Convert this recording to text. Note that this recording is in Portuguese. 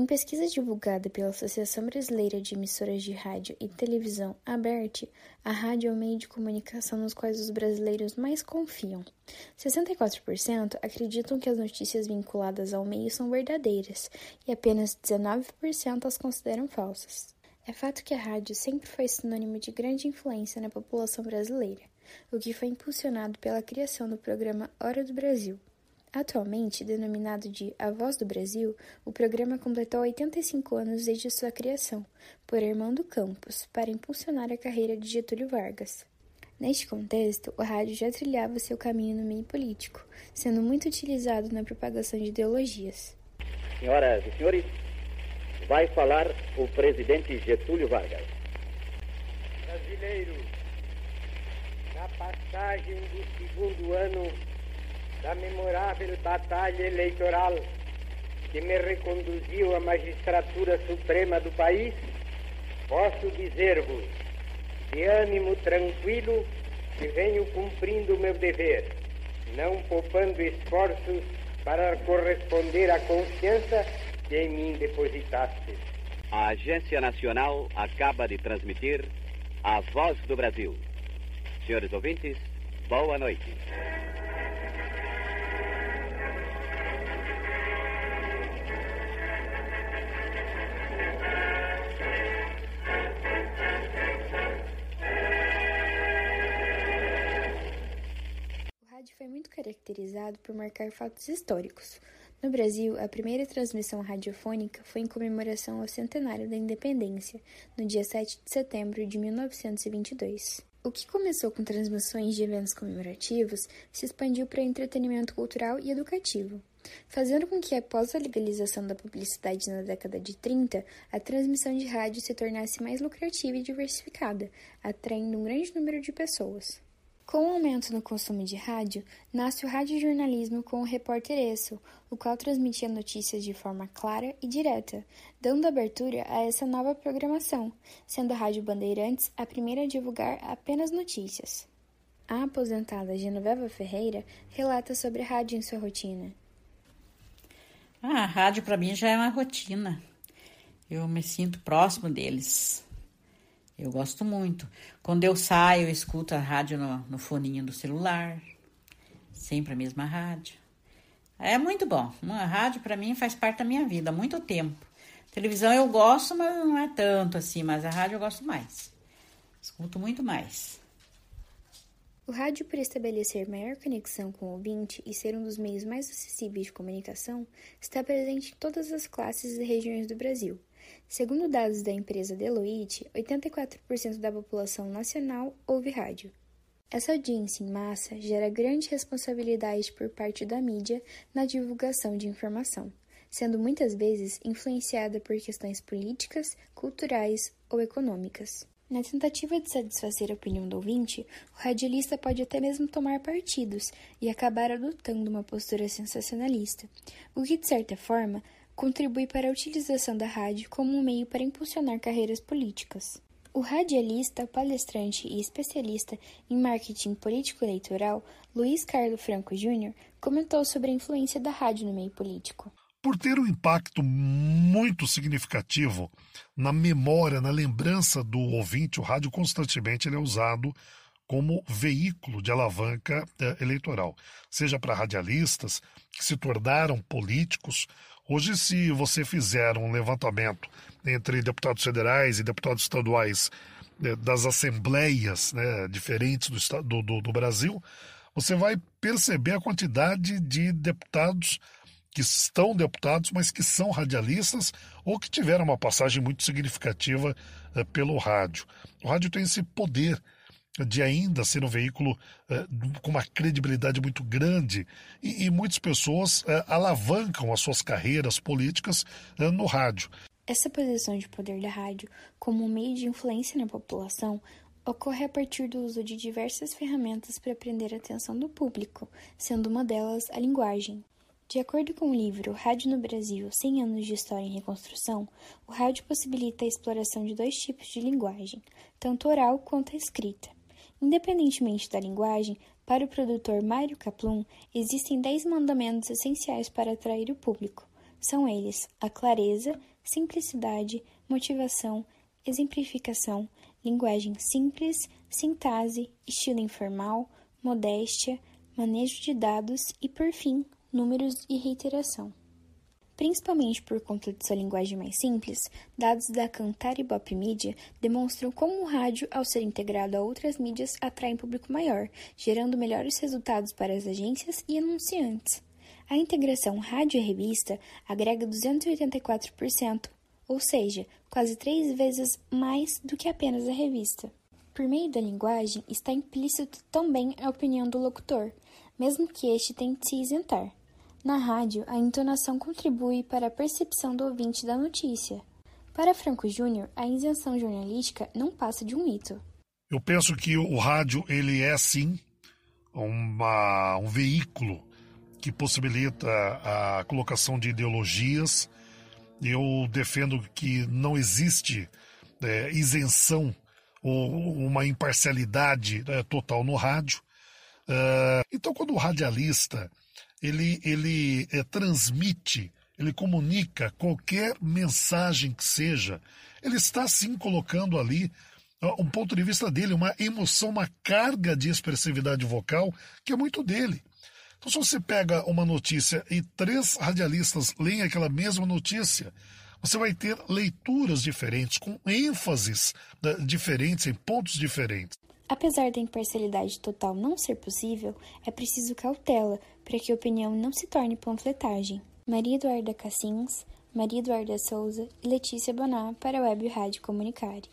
Em pesquisa divulgada pela Associação Brasileira de Emissoras de Rádio e Televisão, ABERT, a rádio é o meio de comunicação nos quais os brasileiros mais confiam. 64% acreditam que as notícias vinculadas ao meio são verdadeiras e apenas 19% as consideram falsas. É fato que a rádio sempre foi sinônimo de grande influência na população brasileira, o que foi impulsionado pela criação do programa Hora do Brasil Atualmente denominado de A Voz do Brasil, o programa completou 85 anos desde sua criação, por Armando Campos, para impulsionar a carreira de Getúlio Vargas. Neste contexto, o rádio já trilhava seu caminho no meio político, sendo muito utilizado na propagação de ideologias. Senhoras e senhores, vai falar o presidente Getúlio Vargas. Brasileiro, na passagem do segundo ano da memorável batalha eleitoral que me reconduziu à magistratura suprema do país, posso dizer-vos, de ânimo tranquilo, que venho cumprindo o meu dever, não poupando esforços para corresponder à confiança que em mim depositaste. A Agência Nacional acaba de transmitir a Voz do Brasil. Senhores ouvintes, boa noite. Caracterizado por marcar fatos históricos. No Brasil, a primeira transmissão radiofônica foi em comemoração ao centenário da independência, no dia 7 de setembro de 1922. O que começou com transmissões de eventos comemorativos se expandiu para entretenimento cultural e educativo, fazendo com que, após a legalização da publicidade na década de 30, a transmissão de rádio se tornasse mais lucrativa e diversificada, atraindo um grande número de pessoas. Com o aumento no consumo de rádio, nasce o radiojornalismo com o repórter Esso, o qual transmitia notícias de forma clara e direta, dando abertura a essa nova programação, sendo a Rádio Bandeirantes a primeira a divulgar apenas notícias. A aposentada Genoveva Ferreira relata sobre a rádio em sua rotina. Ah, a rádio para mim já é uma rotina. Eu me sinto próximo deles. Eu gosto muito. Quando eu saio, eu escuto a rádio no, no foninho do celular. Sempre a mesma rádio. É muito bom. Uma rádio, para mim, faz parte da minha vida há muito tempo. Televisão eu gosto, mas não é tanto assim. Mas a rádio eu gosto mais. Escuto muito mais. O rádio, por estabelecer maior conexão com o ouvinte e ser um dos meios mais acessíveis de comunicação, está presente em todas as classes e regiões do Brasil. Segundo dados da empresa Deloitte, 84% da população nacional ouve rádio. Essa audiência em massa gera grande responsabilidade por parte da mídia na divulgação de informação, sendo muitas vezes influenciada por questões políticas, culturais ou econômicas. Na tentativa de satisfazer a opinião do ouvinte, o radialista pode até mesmo tomar partidos e acabar adotando uma postura sensacionalista, o que, de certa forma, contribui para a utilização da rádio como um meio para impulsionar carreiras políticas. O radialista, palestrante e especialista em marketing político-eleitoral Luiz Carlos Franco Júnior comentou sobre a influência da rádio no meio político. Por ter um impacto muito significativo na memória, na lembrança do ouvinte, o rádio constantemente ele é usado como veículo de alavanca eh, eleitoral, seja para radialistas que se tornaram políticos Hoje, se você fizer um levantamento entre deputados federais e deputados estaduais né, das assembleias né, diferentes do, do, do Brasil, você vai perceber a quantidade de deputados que estão deputados, mas que são radialistas ou que tiveram uma passagem muito significativa eh, pelo rádio. O rádio tem esse poder de ainda ser um veículo eh, com uma credibilidade muito grande e, e muitas pessoas eh, alavancam as suas carreiras políticas eh, no rádio. Essa posição de poder da rádio como um meio de influência na população ocorre a partir do uso de diversas ferramentas para prender a atenção do público, sendo uma delas a linguagem. De acordo com o livro Rádio no Brasil: 100 anos de história em reconstrução, o rádio possibilita a exploração de dois tipos de linguagem, tanto oral quanto a escrita. Independentemente da linguagem, para o produtor Mário Kaplun, existem dez mandamentos essenciais para atrair o público. são eles a clareza, simplicidade, motivação, exemplificação, linguagem simples, sintase, estilo informal, modéstia, manejo de dados e, por fim, números e reiteração. Principalmente por conta de sua linguagem mais simples, dados da Cantar e Bop Media demonstram como o rádio, ao ser integrado a outras mídias, atrai um público maior, gerando melhores resultados para as agências e anunciantes. A integração rádio revista agrega 284%, ou seja, quase três vezes mais do que apenas a revista. Por meio da linguagem, está implícito também a opinião do locutor, mesmo que este tente se isentar. Na rádio, a entonação contribui para a percepção do ouvinte da notícia. Para Franco Júnior, a isenção jornalística não passa de um mito. Eu penso que o rádio ele é sim uma, um veículo que possibilita a colocação de ideologias. Eu defendo que não existe é, isenção ou uma imparcialidade é, total no rádio. Uh, então, quando o radialista ele, ele é, transmite, ele comunica qualquer mensagem que seja, ele está sim colocando ali um ponto de vista dele, uma emoção, uma carga de expressividade vocal que é muito dele. Então, se você pega uma notícia e três radialistas leem aquela mesma notícia, você vai ter leituras diferentes, com ênfases né, diferentes, em pontos diferentes. Apesar da imparcialidade total não ser possível, é preciso cautela para que a opinião não se torne panfletagem. Maria Eduarda Cassins, Maria Eduarda Souza e Letícia Bonar para a Web Rádio Comunicare.